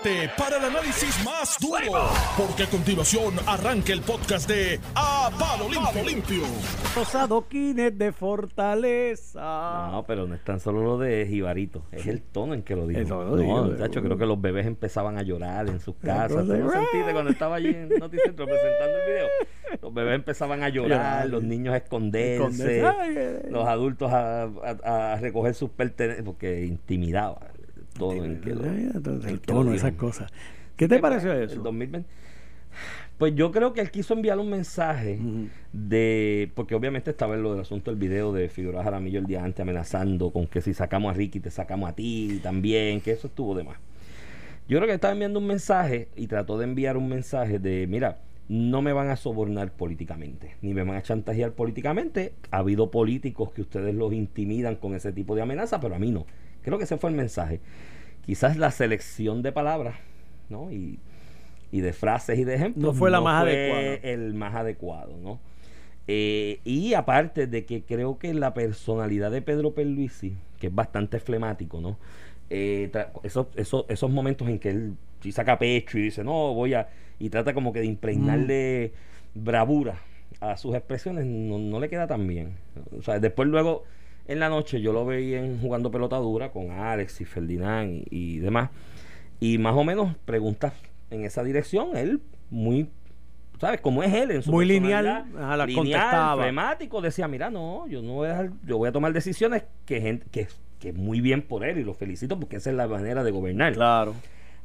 prepárate para el análisis más duro, porque a continuación arranca el podcast de A Palo Limpio. Limpio. Los adoquines de Fortaleza. No, pero no es tan solo lo de Jibarito, es el tono en que lo dijo. No, digo, muchacho, creo que los bebés empezaban a llorar en sus casas. ¿Tú lo sentiste cuando estaba allí en Noticentro presentando el video? Los bebés empezaban a llorar, los niños a esconderse, los adultos a, a- a recoger sus pertenencias, porque intimidaba el tono en que el lo tono, esas cosas. ¿Qué te pareció El eso? 2020. Pues yo creo que él quiso enviar un mensaje de. Porque obviamente estaba en lo del asunto del video de Figueroa Jaramillo el día antes amenazando con que si sacamos a Ricky te sacamos a ti también, que eso estuvo de más. Yo creo que estaba enviando un mensaje y trató de enviar un mensaje de: mira, no me van a sobornar políticamente, ni me van a chantajear políticamente. Ha habido políticos que ustedes los intimidan con ese tipo de amenaza, pero a mí no. Creo que ese fue el mensaje. Quizás la selección de palabras, ¿no? Y, y de frases y de ejemplos. No fue la más fue adecuada. El más adecuado, ¿no? Eh, y aparte de que creo que la personalidad de Pedro Perluisi, que es bastante flemático, ¿no? Eh, tra- esos, esos, esos momentos en que él sí saca pecho y dice, no, voy a... Y trata como que de impregnarle bravura a sus expresiones, no, no le queda tan bien. O sea, después luego, en la noche, yo lo veía en, jugando pelota dura con Alex y Ferdinand y, y demás. Y más o menos preguntas en esa dirección, él muy... ¿Sabes? Como es él en su Muy lineal, ajá, las lineal, flemático, decía, mira, no, yo no voy a dejar, yo voy a tomar decisiones que gente, que, que muy bien por él y lo felicito porque esa es la manera de gobernar. Claro.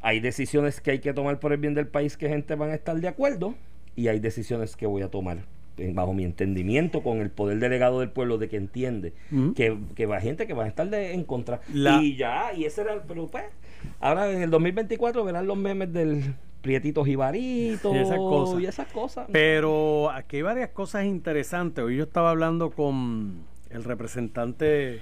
Hay decisiones que hay que tomar por el bien del país que gente van a estar de acuerdo y hay decisiones que voy a tomar bajo mi entendimiento con el poder delegado del pueblo de que entiende que, que va gente que va a estar de- en contra La- y ya y ese era el pero pues ahora en el 2024 verán los memes del prietito jibarito Y esas cosas. y esas cosas Pero aquí hay varias cosas interesantes. Hoy yo estaba hablando con el representante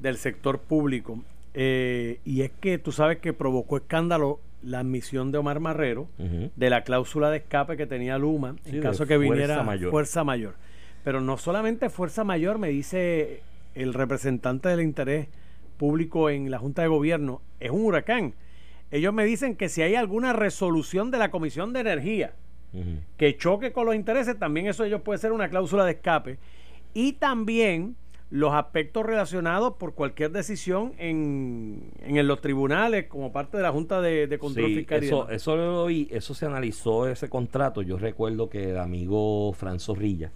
del sector público eh, y es que tú sabes que provocó escándalo la admisión de Omar Marrero de la cláusula de escape que tenía Luma Sí, en caso que viniera fuerza mayor. fuerza mayor. Pero no solamente fuerza mayor, me dice el representante del interés público en la Junta de Gobierno, es un huracán. Ellos me dicen que si hay alguna resolución de la Comisión de Energía que choque con los intereses, también eso ellos puede ser una cláusula de escape. Y también los aspectos relacionados por cualquier decisión en, en los tribunales como parte de la Junta de, de Control Sí, Fiscal. eso, eso lo oí, eso se analizó ese contrato. Yo recuerdo que el amigo Fran Zorrilla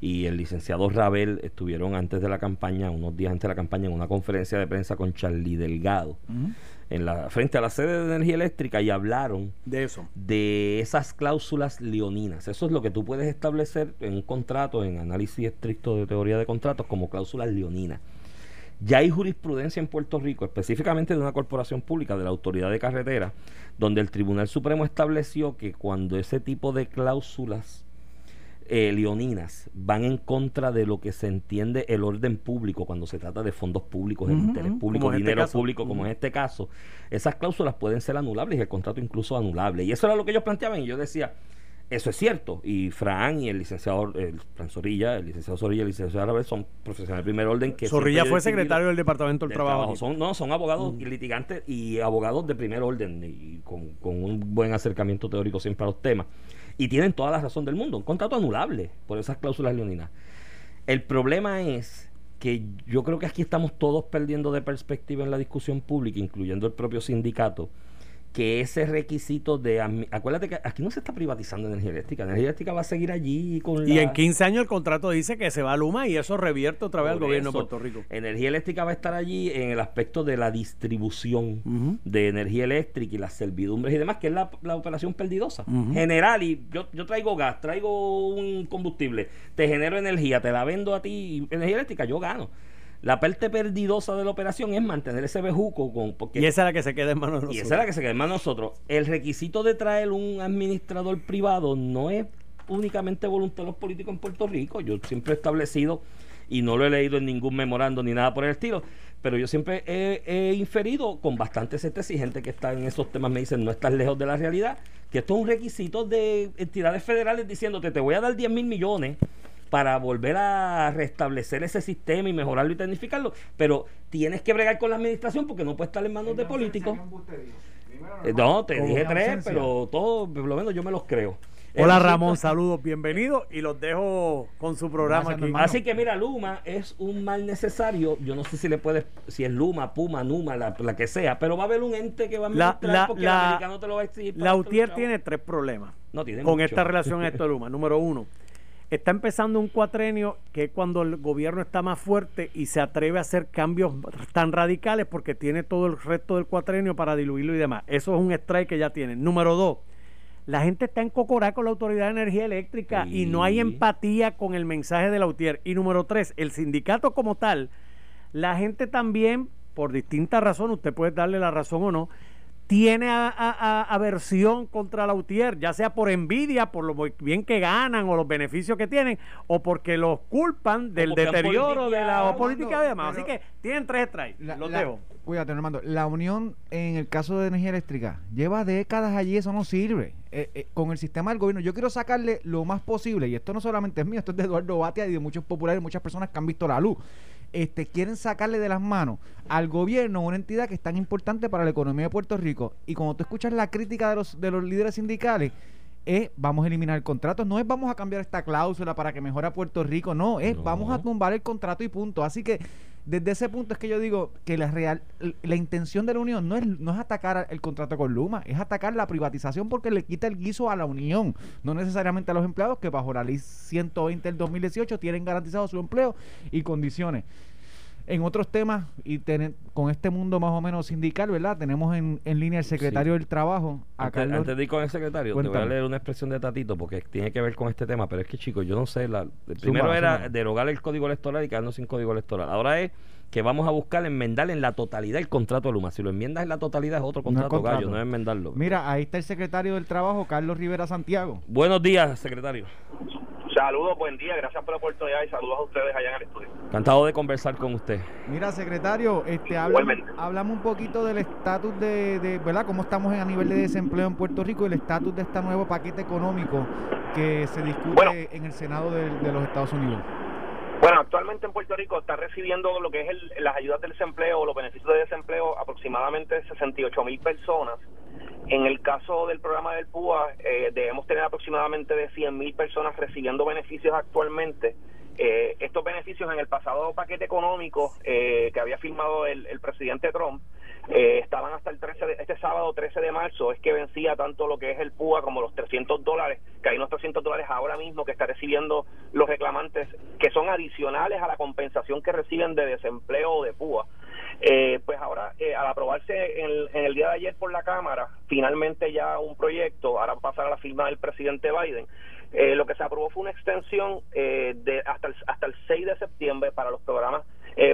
y el licenciado Rabel estuvieron antes de la campaña, unos días antes de la campaña, en una conferencia de prensa con Charlie Delgado, en la, frente a la sede de energía eléctrica, y hablaron De eso. de esas cláusulas leoninas. Eso es lo que tú puedes establecer en un contrato, en análisis estricto de teoría de contratos, como cláusulas leoninas. Ya hay jurisprudencia en Puerto Rico, específicamente de una corporación pública, de la Autoridad de Carretera, donde el Tribunal Supremo estableció que cuando ese tipo de cláusulas eh, leoninas van en contra de lo que se entiende el orden público cuando se trata de fondos públicos, de Ujú, interés ujú, público, este dinero público, como en este caso, esas cláusulas pueden ser anulables y el contrato incluso anulable. Y eso era lo que ellos planteaban y yo decía, eso es cierto. Y Fran y el licenciado, el Fran Zorrilla, el licenciado Zorrilla y el licenciado Arabel son profesionales de primer orden que Zorrilla fue secretario del Departamento del, del Trabajo. trabajo. Son, no, son abogados y litigantes y abogados de primer orden y con, con un buen acercamiento teórico siempre a los temas. Y tienen toda la razón del mundo. Un contrato anulable por esas cláusulas leoninas. El problema es que yo creo que aquí estamos todos perdiendo de perspectiva en la discusión pública, incluyendo el propio sindicato, que ese requisito de... Acuérdate que aquí no se está privatizando energía eléctrica. Energía eléctrica va a seguir allí con Y la- en 15 años el contrato dice que se va a Luma y eso revierte otra vez al gobierno de Puerto Rico. Energía eléctrica va a estar allí en el aspecto de la distribución de energía eléctrica y las servidumbres y demás, que es la, la operación perdidosa. Ujú. General, y yo, yo traigo gas, traigo un combustible, te genero energía, te la vendo a ti, energía eléctrica, yo gano. La parte perdidosa de la operación es mantener ese bejuco con, porque Y esa es la que se queda en manos de y nosotros. esa es la que se queda en manos de nosotros. El requisito de traer un administrador privado no es únicamente voluntad de los políticos en Puerto Rico. Yo siempre he establecido, y no lo he leído en ningún memorando ni nada por el estilo, pero yo siempre he, he inferido con bastante certeza y gente que está en esos temas me dicen no estás lejos de la realidad, que esto es un requisito de entidades federales diciéndote te voy a dar 10 mil millones para volver a restablecer ese sistema y mejorarlo y tecnificarlo, pero tienes que bregar con la administración porque no puede estar en manos de políticos. Eh, no, te dije tres, pero todos, por lo menos yo me los creo. Hola Ramón, saludos, bienvenidos y los dejo con su programa aquí. Así que mira, Luma es un mal necesario. Yo no sé si le puedes, si es Luma, Puma, Numa, la, que sea, pero va a haber un ente que va a administrar porque el americano te lo va a exigir. La UTIER tiene tres problemas con esta relación a esto de Luma. Número uno, está empezando un cuatrenio que es cuando el gobierno está más fuerte y se atreve a hacer cambios tan radicales porque tiene todo el resto del cuatrenio para diluirlo y demás. Eso es un strike que ya tiene. Número dos, la gente está en cocorá con la Autoridad de Energía Eléctrica y no hay empatía con el mensaje de la UTIER. Y número tres, el sindicato como tal, la gente también, por distintas razones, usted puede darle la razón o no, tiene aversión contra la UTIER, ya sea por envidia, por lo bien que ganan o los beneficios que tienen, o porque los culpan del deterioro de la política de demás. Así que tienen tres strikes. Los dejo. Cuídate, Armando. La unión, en el caso de energía eléctrica, lleva décadas allí, eso no sirve. Eh, eh, con el sistema del gobierno, yo quiero sacarle lo más posible, y esto no solamente es mío, esto es de Eduardo Batia y de muchos populares, muchas personas que han visto la luz. Este, quieren sacarle de las manos al gobierno una entidad que es tan importante para la economía de Puerto Rico. Y cuando tú escuchas la crítica de los, de los líderes sindicales, es vamos a eliminar el contrato, no es vamos a cambiar esta cláusula para que mejore a Puerto Rico, no, es vamos a tumbar el contrato y punto. Así que desde ese punto es que yo digo que la real la intención de la unión no es no es atacar el contrato con Luma, es atacar la privatización porque le quita el guiso a la unión, no necesariamente a los empleados que bajo la ley 120 del 2018 tienen garantizado su empleo y condiciones en otros temas y con este mundo más o menos sindical, ¿verdad? Tenemos en, en línea el secretario del Trabajo. A antes, Carlos. antes de ir con el secretario, te voy a leer una expresión de Tatito porque tiene que ver con este tema, pero es que chicos, yo no sé, la, primero era derogar el código electoral y quedarnos sin código electoral. Ahora es que vamos a buscar enmendar en la totalidad el contrato de Luma. Si lo enmiendas en la totalidad es otro contrato, no gallo, no es enmendarlo. Mira, ahí está el secretario del Trabajo, Carlos Rivera Santiago. Buenos días, secretario. Saludos, buen día, gracias por la oportunidad y saludos a ustedes allá en el. Encantado de conversar con usted. Mira, secretario, este hablamos un poquito del estatus de, de, ¿verdad? Cómo estamos a nivel de desempleo en Puerto Rico y el estatus de este nuevo paquete económico que se discute en el Senado de, los Estados Unidos. Bueno, actualmente en Puerto Rico está recibiendo lo que es las ayudas del desempleo o los beneficios de desempleo aproximadamente 68 mil personas en el caso del programa del PUA, eh, debemos tener aproximadamente de 100.000 personas recibiendo beneficios actualmente. Eh, estos beneficios en el pasado paquete económico eh, que había firmado el, presidente Trump estaban hasta el 13 de, este sábado 13 de marzo, es que vencía tanto lo que es el PUA como los 300 dólares, que hay unos 300 dólares ahora mismo que está recibiendo los reclamantes, que son adicionales a la compensación que reciben de desempleo o de PUA. Eh, pues ahora, eh, al aprobarse en el, día de ayer por la Cámara, finalmente ya un proyecto, ahora pasar a la firma del presidente Biden, eh, lo que se aprobó fue una extensión de hasta el, hasta el 6 de septiembre para los programas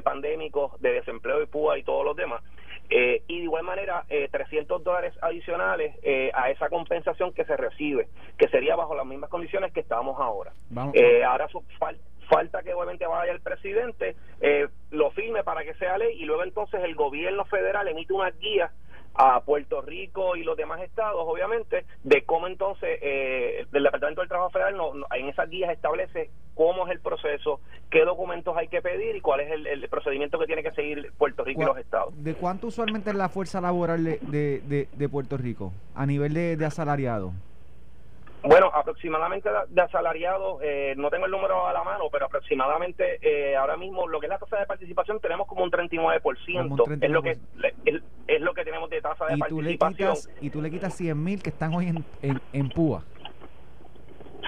pandémicos de desempleo y PUA y todos los demás. y de igual manera, 300 dólares adicionales a esa compensación que se recibe, que sería bajo las mismas condiciones que estamos ahora. ahora su, falta falta que obviamente vaya el presidente, eh, lo firme para que sea ley y luego entonces el gobierno federal emite una guía a Puerto Rico y los demás estados, obviamente, de cómo entonces eh, el Departamento del Trabajo Federal no, en esas guías establece cómo es el proceso, qué documentos hay que pedir y cuál es el, procedimiento que tiene que seguir Puerto Rico y los estados. ¿De cuánto usualmente es la fuerza laboral de, de, Puerto Rico a nivel de, de asalariado? Bueno, aproximadamente de asalariados, eh, no tengo el número a la mano, pero aproximadamente eh, ahora mismo lo que es la tasa de participación tenemos como un 39%, es lo que es, lo que tenemos de tasa de participación. y tú le quitas 100 mil que están hoy en, en, en Púa.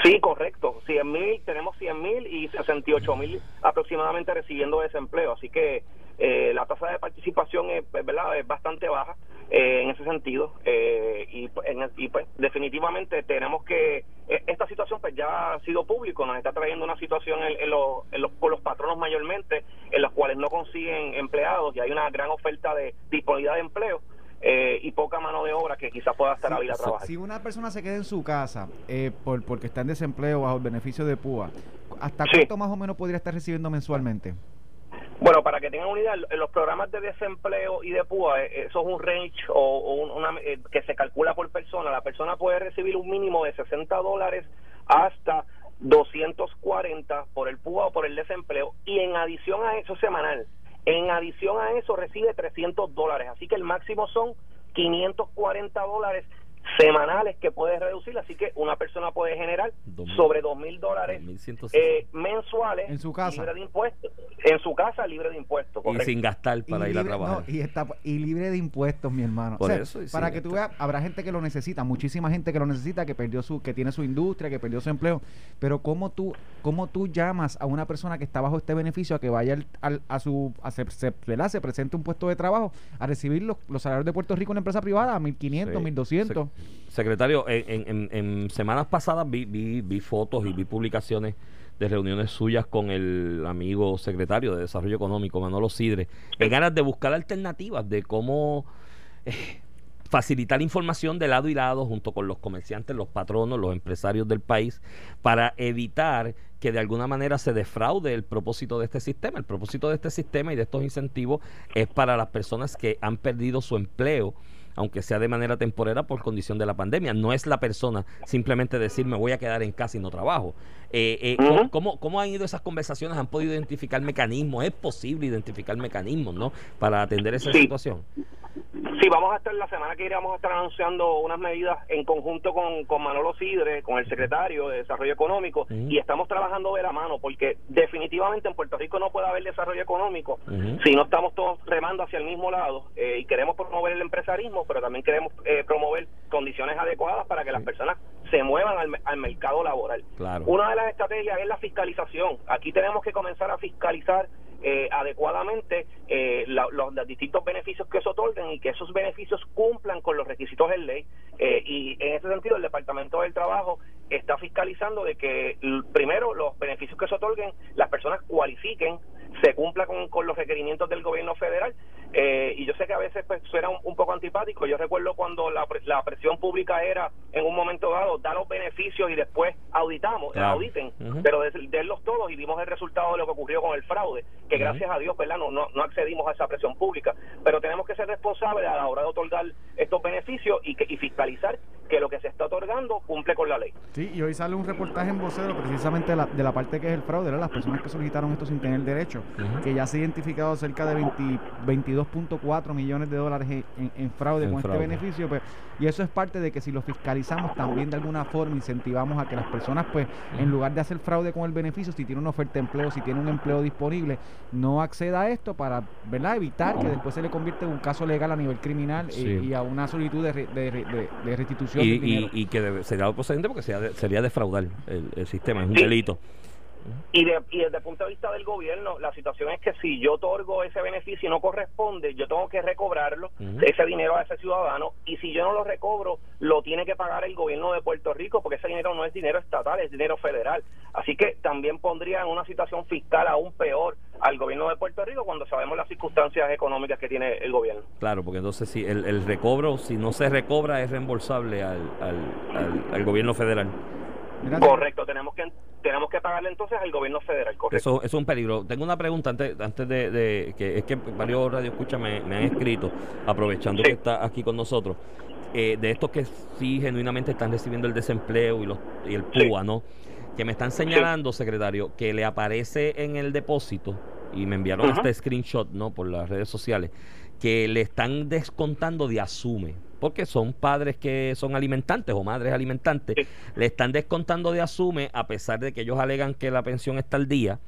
Sí, correcto. 100 mil, tenemos 100 mil y 68 mil aproximadamente recibiendo desempleo. Así que eh, la tasa de participación es, ¿verdad? es bastante baja eh, en ese sentido. Eh, y, y, pues definitivamente tenemos que... E, esta situación pues ya ha sido público, nos está trayendo una situación en, en, los, en los, por los patronos mayormente, en los cuales no consiguen empleados y hay una gran oferta de disponibilidad de empleo. Eh, y poca mano de obra que quizás pueda estar a vida a trabajar. Si una persona se queda en su casa eh, por, porque está en desempleo bajo el beneficio de PUA, ¿hasta cuánto más o menos podría estar recibiendo mensualmente? Bueno, para que tengan una idea, los programas de desempleo y de PUA, eh, eso es un range o, una, que se calcula por persona. La persona puede recibir un mínimo de 60 dólares hasta 240 por el PUA o por el desempleo y en adición a eso semanal. En adición a eso recibe 300 dólares, así que el máximo son 540 dólares semanales que puedes reducir, así que una persona puede generar sobre dos mil dólares 2.160. eh, mensuales En su casa. libre de impuestos, en su casa libre de impuestos. y sin gastar para y ir a trabajar. no, y, está, y libre de impuestos, mi hermano. Por O sea, eso, y para que tú veas, habrá gente que lo necesita, muchísima gente que lo necesita, que perdió su, que tiene su industria, que perdió su empleo. Pero cómo tú, cómo tú llamas a una persona que está bajo este beneficio a que vaya al- al- a su, a se, se- se presente un puesto de trabajo a recibir los, los salarios de Puerto Rico en una empresa privada a 1.500, Sí. 1.200. Se- secretario, en, en- en- en semanas pasadas vi, vi, vi fotos y vi publicaciones de reuniones suyas con el amigo secretario de Desarrollo Económico, Manolo Sidre, en ganas de buscar alternativas de cómo eh, facilitar información de lado y lado junto con los comerciantes, los patronos, los empresarios del país, para evitar que de alguna manera se defraude el propósito de este sistema. El propósito de este sistema y de estos incentivos es para las personas que han perdido su empleo aunque sea de manera temporera por condición de la pandemia. No es la persona simplemente decir me voy a quedar en casa y no trabajo. Eh, eh. ¿cómo- ¿cómo, cómo han ido esas conversaciones? ¿Han podido identificar mecanismos? ¿Es posible identificar mecanismos ¿no? para atender esa Sí. situación? Sí, vamos a estar la semana que viene vamos a estar anunciando unas medidas en conjunto con, con Manolo Sidre, con el secretario de Desarrollo Económico, y estamos trabajando de la mano, porque definitivamente en Puerto Rico no puede haber desarrollo económico si no estamos todos remando hacia el mismo lado eh, y queremos promover el empresarismo, pero también queremos eh, promover condiciones adecuadas para que las personas se muevan al, al mercado laboral. Claro. Una de las estrategias es la fiscalización. Aquí tenemos que comenzar a fiscalizar eh, adecuadamente eh, la- los, distintos beneficios que se otorgan y que esos beneficios cumplan con los requisitos en ley. Eh, y en ese sentido, el Departamento del Trabajo está fiscalizando de que, primero, los beneficios que se otorguen, las personas cualifiquen, se cumpla con, con los requerimientos del gobierno federal. Eh, y yo sé que a veces pues, suena un, un poco antipático. Yo recuerdo cuando la, pre- la presión pública era, en un momento dado, dar los beneficios y después auditamos, Claro. auditen, Ujú. pero de, denlos todos y vimos el resultado de lo que ocurrió con el fraude, que gracias a Dios, ¿verdad? No, no, no accedimos a esa presión pública, pero tenemos que ser responsables a la hora de otorgar estos beneficios y, que, y fiscalizar que lo que se está otorgando cumple con la ley. Sí, y hoy sale un reportaje en vocero precisamente de la, de la parte que es el fraude, ¿verdad? las personas que solicitaron esto sin tener derecho, que ya se ha identificado cerca de 20 22.4 millones de dólares en, en- en fraude En con fraude. este beneficio, pues, y eso es parte de que si lo fiscalizamos también de alguna forma incentivamos a que las personas, pues, en lugar de hacer fraude con el beneficio, si tiene una oferta de empleo, si tiene un empleo disponible, no acceda a esto para, ¿verdad? Evitar que después se le convierta en un caso legal a nivel criminal y- Sí. y, a una solicitud de, re- de, re- de- de restitución Y, dinero. y, y que debe- sería procedente porque sería, de- sería defraudar el, el sistema, es un delito. Y, de- y desde el punto de vista del gobierno, la situación es que si yo otorgo ese beneficio y no corresponde, yo tengo que recobrarlo, ese dinero a ese ciudadano, y si yo no lo recobro, lo tiene que pagar el gobierno de Puerto Rico, porque ese dinero no es dinero estatal, es dinero federal. Así que también pondría en una situación fiscal aún peor al gobierno de Puerto Rico cuando sabemos las circunstancias económicas que tiene el gobierno. Claro, porque entonces si el, el recobro, si no se recobra, es reembolsable al, al, al- al gobierno federal. Correcto, tenemos que tenemos que pagarle entonces al gobierno federal, correcto. Eso, es un peligro. Tengo una pregunta antes, antes de, de- que es que varios radioescuchas me, me han escrito, aprovechando Sí. que está aquí con nosotros, eh, de estos que sí genuinamente están recibiendo el desempleo y, los, y el Sí. PUA, ¿no? Que me están señalando, secretario, que le aparece en el depósito, y me enviaron Ajá. este screenshot, ¿no? Por las redes sociales, que le están descontando de asume. Porque son padres que son alimentantes o madres alimentantes, Sí. le están descontando de asume a pesar de que ellos alegan que la pensión está al día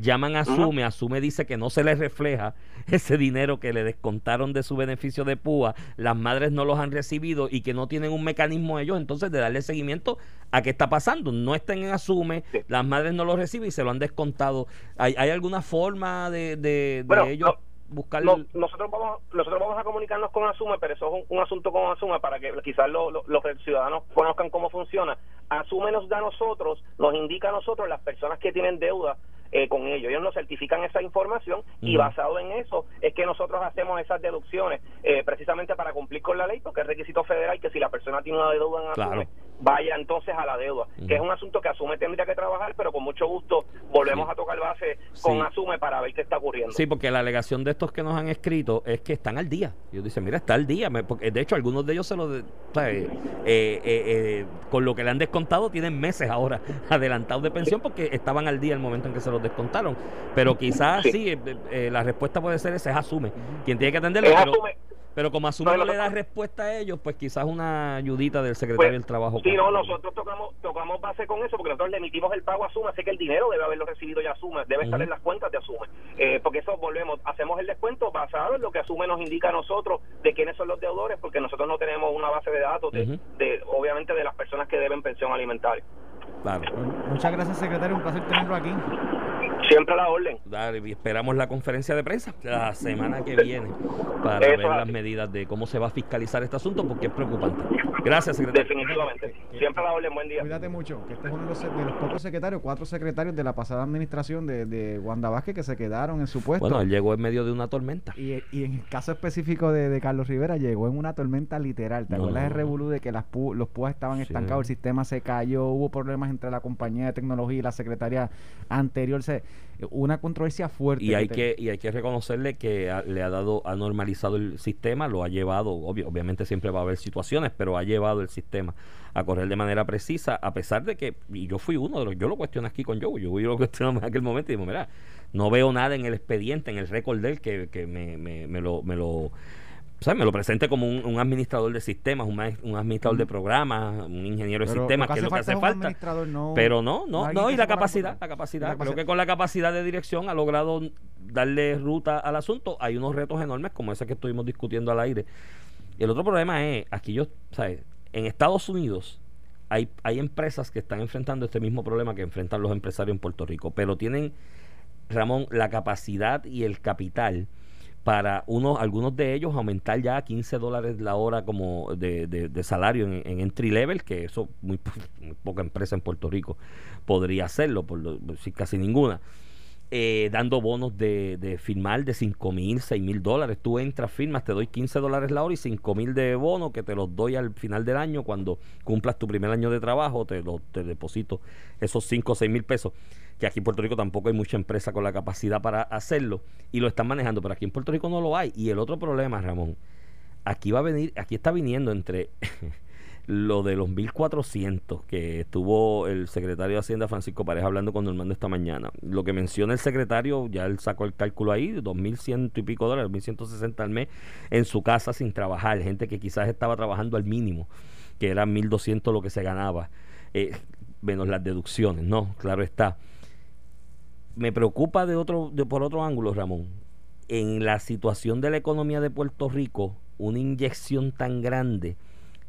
llaman a Asume, Asume dice que no se les refleja ese dinero que le descontaron de su beneficio de púa, las madres no los han recibido y que no tienen un mecanismo ellos entonces de darle seguimiento a qué está pasando, no estén en Asume, Sí. las madres no lo reciben y se lo han descontado. ¿Hay, hay alguna forma de, de, de Bueno, ellos no, buscar... No, nosotros vamos nosotros vamos a comunicarnos con Asume, pero eso es un, un asunto con Asume para que quizás lo- lo- los ciudadanos conozcan cómo funciona. Asume nos da a nosotros, nos indica a nosotros las personas que tienen deuda eh, con ellos. Ellos nos certifican esa información y basado en eso es que nosotros hacemos esas deducciones eh, precisamente para cumplir con la ley, porque es requisito federal que si la persona tiene una deuda en Claro. Asume, vaya entonces a la deuda, que es un asunto que Asume tendría que trabajar, pero con mucho gusto volvemos Sí. a tocar base con Sí. Asume para ver qué está ocurriendo. Sí, porque la alegación de estos que nos han escrito es que están al día. Ellos dicen, mira, está al día. Porque de hecho, algunos de ellos se lo. Eh, eh, con lo que le han descontado, tienen meses ahora adelantados de pensión porque estaban al día el momento en que se los descontaron. Pero quizás Sí. sí, eh, eh, la respuesta puede ser esa: es asume. Quien tiene que atenderlo. Pero- asume, Pero como Asuma no le da respuesta a ellos, pues quizás una ayudita del secretario del Trabajo. Sí, no, nosotros tocamos, tocamos base con eso porque nosotros le emitimos el pago a Asuma, así que el dinero debe haberlo recibido ya Asuma, debe estar en las cuentas de Asuma. Eh, porque eso volvemos, hacemos el descuento basado en lo que Asuma nos indica a nosotros de quiénes son los deudores, porque nosotros no tenemos una base de datos de, de obviamente de las personas que deben pensión alimentaria. Claro. Muchas gracias, secretario. Un placer tenerlo aquí. Siempre a la orden. y esperamos la conferencia de prensa la semana que viene para ver las medidas de cómo se va a fiscalizar este asunto porque es preocupante. Gracias, secretario. Definitivamente. Siempre a la orden. Buen día. Cuídate mucho. Que este es uno de los, de los pocos secretarios, cuatro secretarios de la pasada administración de, de Wanda Vázquez que se quedaron en su puesto. Bueno, él llegó en medio de una tormenta. Y, y en el caso específico de, de, Carlos Rivera, llegó en una tormenta literal. ¿Te acuerdas de revolú de que las los púas estaban estancados, el sistema se cayó, hubo problemas entre la compañía de tecnología y la secretaria anterior? Se, una controversia fuerte. Y hay que, y hay que reconocerle que le ha dado, ha normalizado el sistema, lo ha llevado, obviamente siempre va a haber situaciones, pero ha llevado el sistema a correr de manera precisa, a pesar de que, y yo fui uno de los, yo lo cuestioné aquí con Joe, yo, lo cuestionamos en aquel momento y digo, mira, no veo nada en el expediente, en el récord de él que, que me, me, me lo, me lo me lo presente como un, administrador de sistemas, un, administrador de programas, un ingeniero de sistemas, que es lo que hace falta. pero no, no, no, y la capacidad, la capacidad. Creo que con la capacidad de dirección ha logrado darle ruta al asunto. Hay unos retos enormes como ese que estuvimos discutiendo al aire. Y el otro problema es, aquí yo, ¿sabes? En Estados Unidos hay, hay empresas que están enfrentando este mismo problema que enfrentan los empresarios en Puerto Rico, pero tienen, Ramón, la capacidad y el capital para unos, algunos de ellos aumentar ya a 15 dólares la hora como de, de, salario en, entry level, que eso muy, poca empresa en Puerto Rico podría hacerlo, por, si casi ninguna. Eh, dando bonos de, de firmar de 5 mil, 6 mil dólares. Tú entras, firmas, te doy 15 dólares la hora y 5 mil de bono que te los doy al final del año. Cuando cumplas tu primer año de trabajo, te, lo, te deposito esos 5 o 6 mil pesos que aquí en Puerto Rico tampoco hay mucha empresa con la capacidad para hacerlo y lo están manejando, pero aquí en Puerto Rico no lo hay. Y el otro problema, Ramón, aquí va a venir, aquí está viniendo entre lo de los 1400 que estuvo el secretario de Hacienda Francisco Pareja hablando con Normando esta mañana. Lo que menciona el secretario, ya él sacó el cálculo ahí, 2100 y pico dólares, 1160 al mes en su casa sin trabajar, gente que quizás estaba trabajando al mínimo, que era 1200 lo que se ganaba, eh, menos las deducciones, ¿no? Claro está me preocupa de otro, de, por otro ángulo, Ramón. En la situación de la economía de Puerto Rico, una inyección tan grande,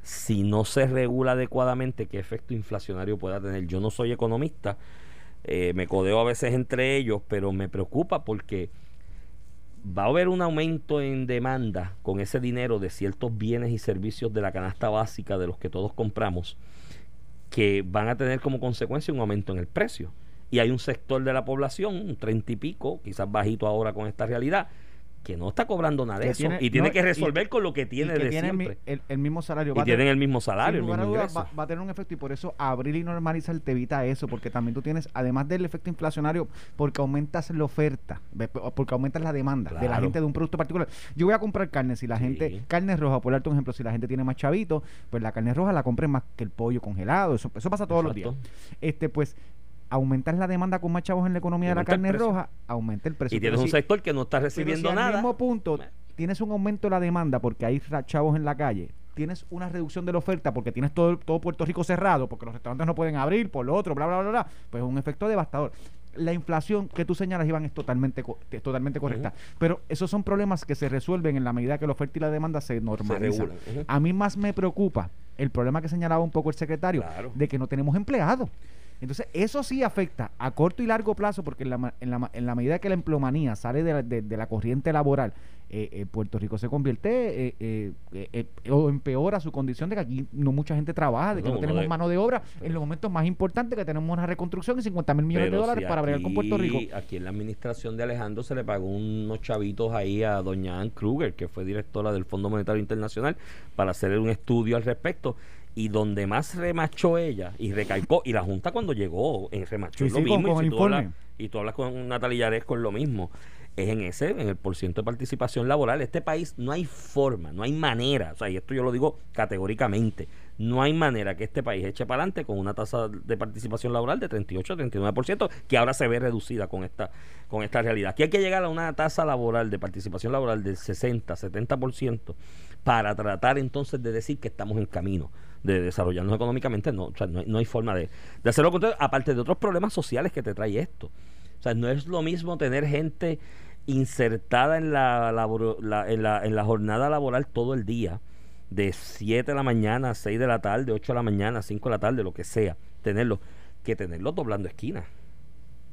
si no se regula adecuadamente, ¿qué efecto inflacionario pueda tener? Yo no soy economista, eh, me codeo a veces entre ellos, pero me preocupa porque va a haber un aumento en demanda con ese dinero de ciertos bienes y servicios de la canasta básica de los que todos compramos, que van a tener como consecuencia un aumento en el precio y hay un sector de la población, un treinta y pico, quizás bajito ahora con esta realidad, que no está cobrando nada de eso y tiene que resolver con lo que tiene de siempre. El, mismo salario. Y tienen el mismo salario. va, a tener un efecto y por eso abrir y normalizar te evita eso, porque también tú tienes, además del efecto inflacionario, porque aumentas la oferta, porque aumentas la demanda de la gente de un producto particular. Yo voy a comprar carne, si la gente, carne roja, por darte un ejemplo, si la gente tiene más chavito, pues la carne roja la compren más que el pollo congelado, eso, eso pasa todos los días. Este, pues aumentas la demanda con más chavos en la economía de la carne roja, aumenta el precio. Y tienes un sector que no está recibiendo nada. Al mismo punto, tienes un aumento de la demanda porque hay chavos en la calle. Tienes una reducción de la oferta porque tienes todo, todo Puerto Rico cerrado, porque los restaurantes no pueden abrir, por lo otro, bla, bla, bla, bla. Pues es un efecto devastador la inflación que tú señalas, Iván, es totalmente, totalmente correcta. Pero esos son problemas que se resuelven en la medida que la oferta y la demanda se normalizan. A mí más me preocupa el problema que señalaba un poco el secretario, de que no tenemos empleados. Entonces, eso sí afecta a corto y largo plazo, porque en la, en la, en la medida que la empleomanía sale de la, de, la corriente laboral, eh, eh, Puerto Rico se convierte eh, o empeora su condición de que aquí no mucha gente trabaja, de que no, tenemos mano de obra en los momentos más importantes, que tenemos una reconstrucción y 50 mil millones de dólares para bregar con Puerto Rico. Aquí en la administración de Alejandro se le pagó unos chavitos ahí a doña Ann Kruger, que fue directora del Fondo Monetario Internacional, para hacer un estudio al respecto y donde más remachó ella y recalcó, y la Junta cuando llegó en remachó lo mismo, y, tú hablas, y, tú hablas, con Natalia Yares con lo mismo, es en ese, en el porcentaje de participación laboral. Este país no hay forma, no hay manera, o sea, y esto yo lo digo categóricamente, no hay manera que este país eche para adelante con una tasa de participación laboral de 38 39%, que ahora se ve reducida con esta, con esta realidad. Aquí hay que llegar a una tasa laboral de participación laboral del 60, 70% para tratar entonces de decir que estamos en camino de desarrollarnos económicamente. No, o sea, no, hay, forma de, de hacerlo aparte de otros problemas sociales que te trae esto. O sea, no es lo mismo tener gente insertada en la, en la, en la jornada laboral todo el día de 7 de la mañana, 6 de la tarde, 8 de la mañana, 5 de la tarde, lo que sea, tenerlo, que tenerlo doblando esquinas,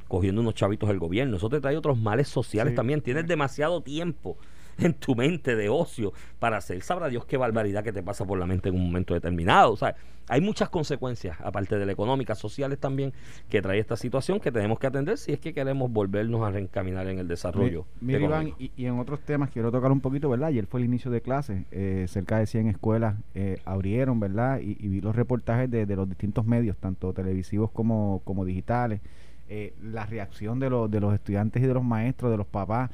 cogiendo unos chavitos del gobierno. Eso te trae otros males sociales también. Tienes demasiado tiempo en tu mente de ocio para hacer, sabrá Dios qué barbaridad que te pasa por la mente en un momento determinado. O sea, hay muchas consecuencias, aparte de la económica, sociales también, que trae esta situación que tenemos que atender si es que queremos volvernos a reencaminar en el desarrollo. Mira, Iván, y, en otros temas quiero tocar un poquito, ¿verdad? Ayer fue el inicio de clases, eh, cerca de 100 escuelas eh, abrieron, ¿verdad? Y, vi los reportajes de, los distintos medios, tanto televisivos como, como digitales. Eh, la reacción de, los de los estudiantes y de los maestros, de los papás,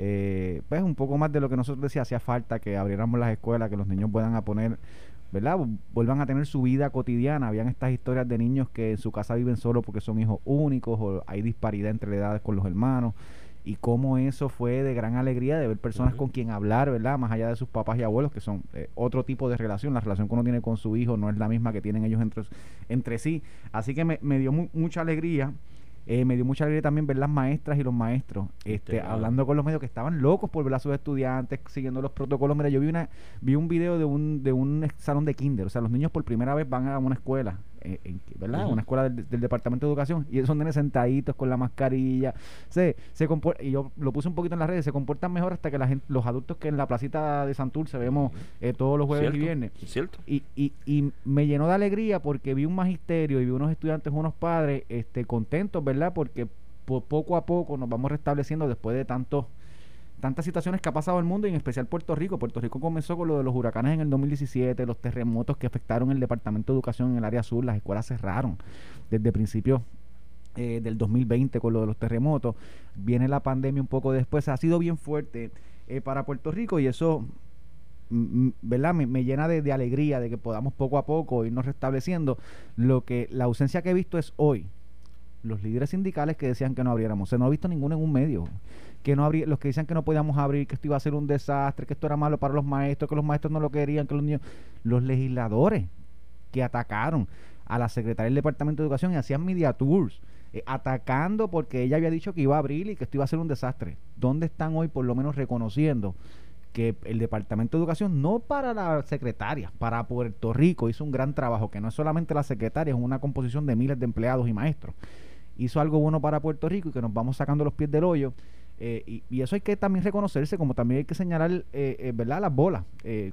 eh, pues un poco más de lo que nosotros decía, hacía falta que abriéramos las escuelas, que los niños puedan a poner, ¿verdad? Vuelvan a tener su vida cotidiana. Habían estas historias de niños que en su casa viven solo porque son hijos únicos o hay disparidad entre edades con los hermanos. Y cómo eso fue de gran alegría de ver personas con quien hablar, ¿verdad? Más allá de sus papás y abuelos, que son eh, otro tipo de relación. La relación que uno tiene con su hijo no es la misma que tienen ellos entre, entre sí. Así que me, me dio mucha alegría eh, me dio mucha alegría también ver las maestras y los maestros este, hablando con los medios que estaban locos por ver a sus estudiantes, siguiendo los protocolos. Mira, yo vi una vi un video de un, de un salón de kinder, o sea, los niños por primera vez van a una escuela eh, ¿verdad? Una escuela del, Departamento de Educación y esos nenes sentaditos con la mascarilla. Se, se y yo lo puse un poquito en las redes, se comportan mejor hasta que la gente, los adultos que en la placita de Santurce vemos eh, todos los jueves y viernes. ¿Cierto? Y, y, y me llenó de alegría porque vi un magisterio y vi unos estudiantes, unos padres este, contentos, ¿verdad? Porque poco a poco nos vamos restableciendo después de tantos tantas situaciones que ha pasado el mundo y en especial Puerto Rico. Puerto Rico comenzó con lo de los huracanes en el 2017, los terremotos que afectaron el Departamento de Educación en el área sur, las escuelas cerraron desde principios eh, del 2020 con lo de los terremotos. Viene la pandemia un poco después, ha sido bien fuerte eh, para Puerto Rico y eso ¿verdad? Me, llena de, de, alegría de que podamos poco a poco irnos restableciendo. Lo que la ausencia que he visto es hoy. Los líderes sindicales que decían que no abriéramos. se no ha visto ninguno en un medio que no abrí, los que decían que no podíamos abrir, que esto iba a ser un desastre, que esto era malo para los maestros, que los maestros no lo querían, que los niños, los legisladores que atacaron a la secretaria del Departamento de Educación y hacían media tours, eh, atacando porque ella había dicho que iba a abrir y que esto iba a ser un desastre. ¿Dónde están hoy por lo menos reconociendo que el Departamento de Educación, no para la secretaria, para Puerto Rico, hizo un gran trabajo, que no es solamente la secretaria, es una composición de miles de empleados y maestros. Hizo algo bueno para Puerto Rico y que nos vamos sacando los pies del hoyo eh, y, eso hay que también reconocerse, como también hay que señalar, eh, eh ¿verdad? Las bolas, eh,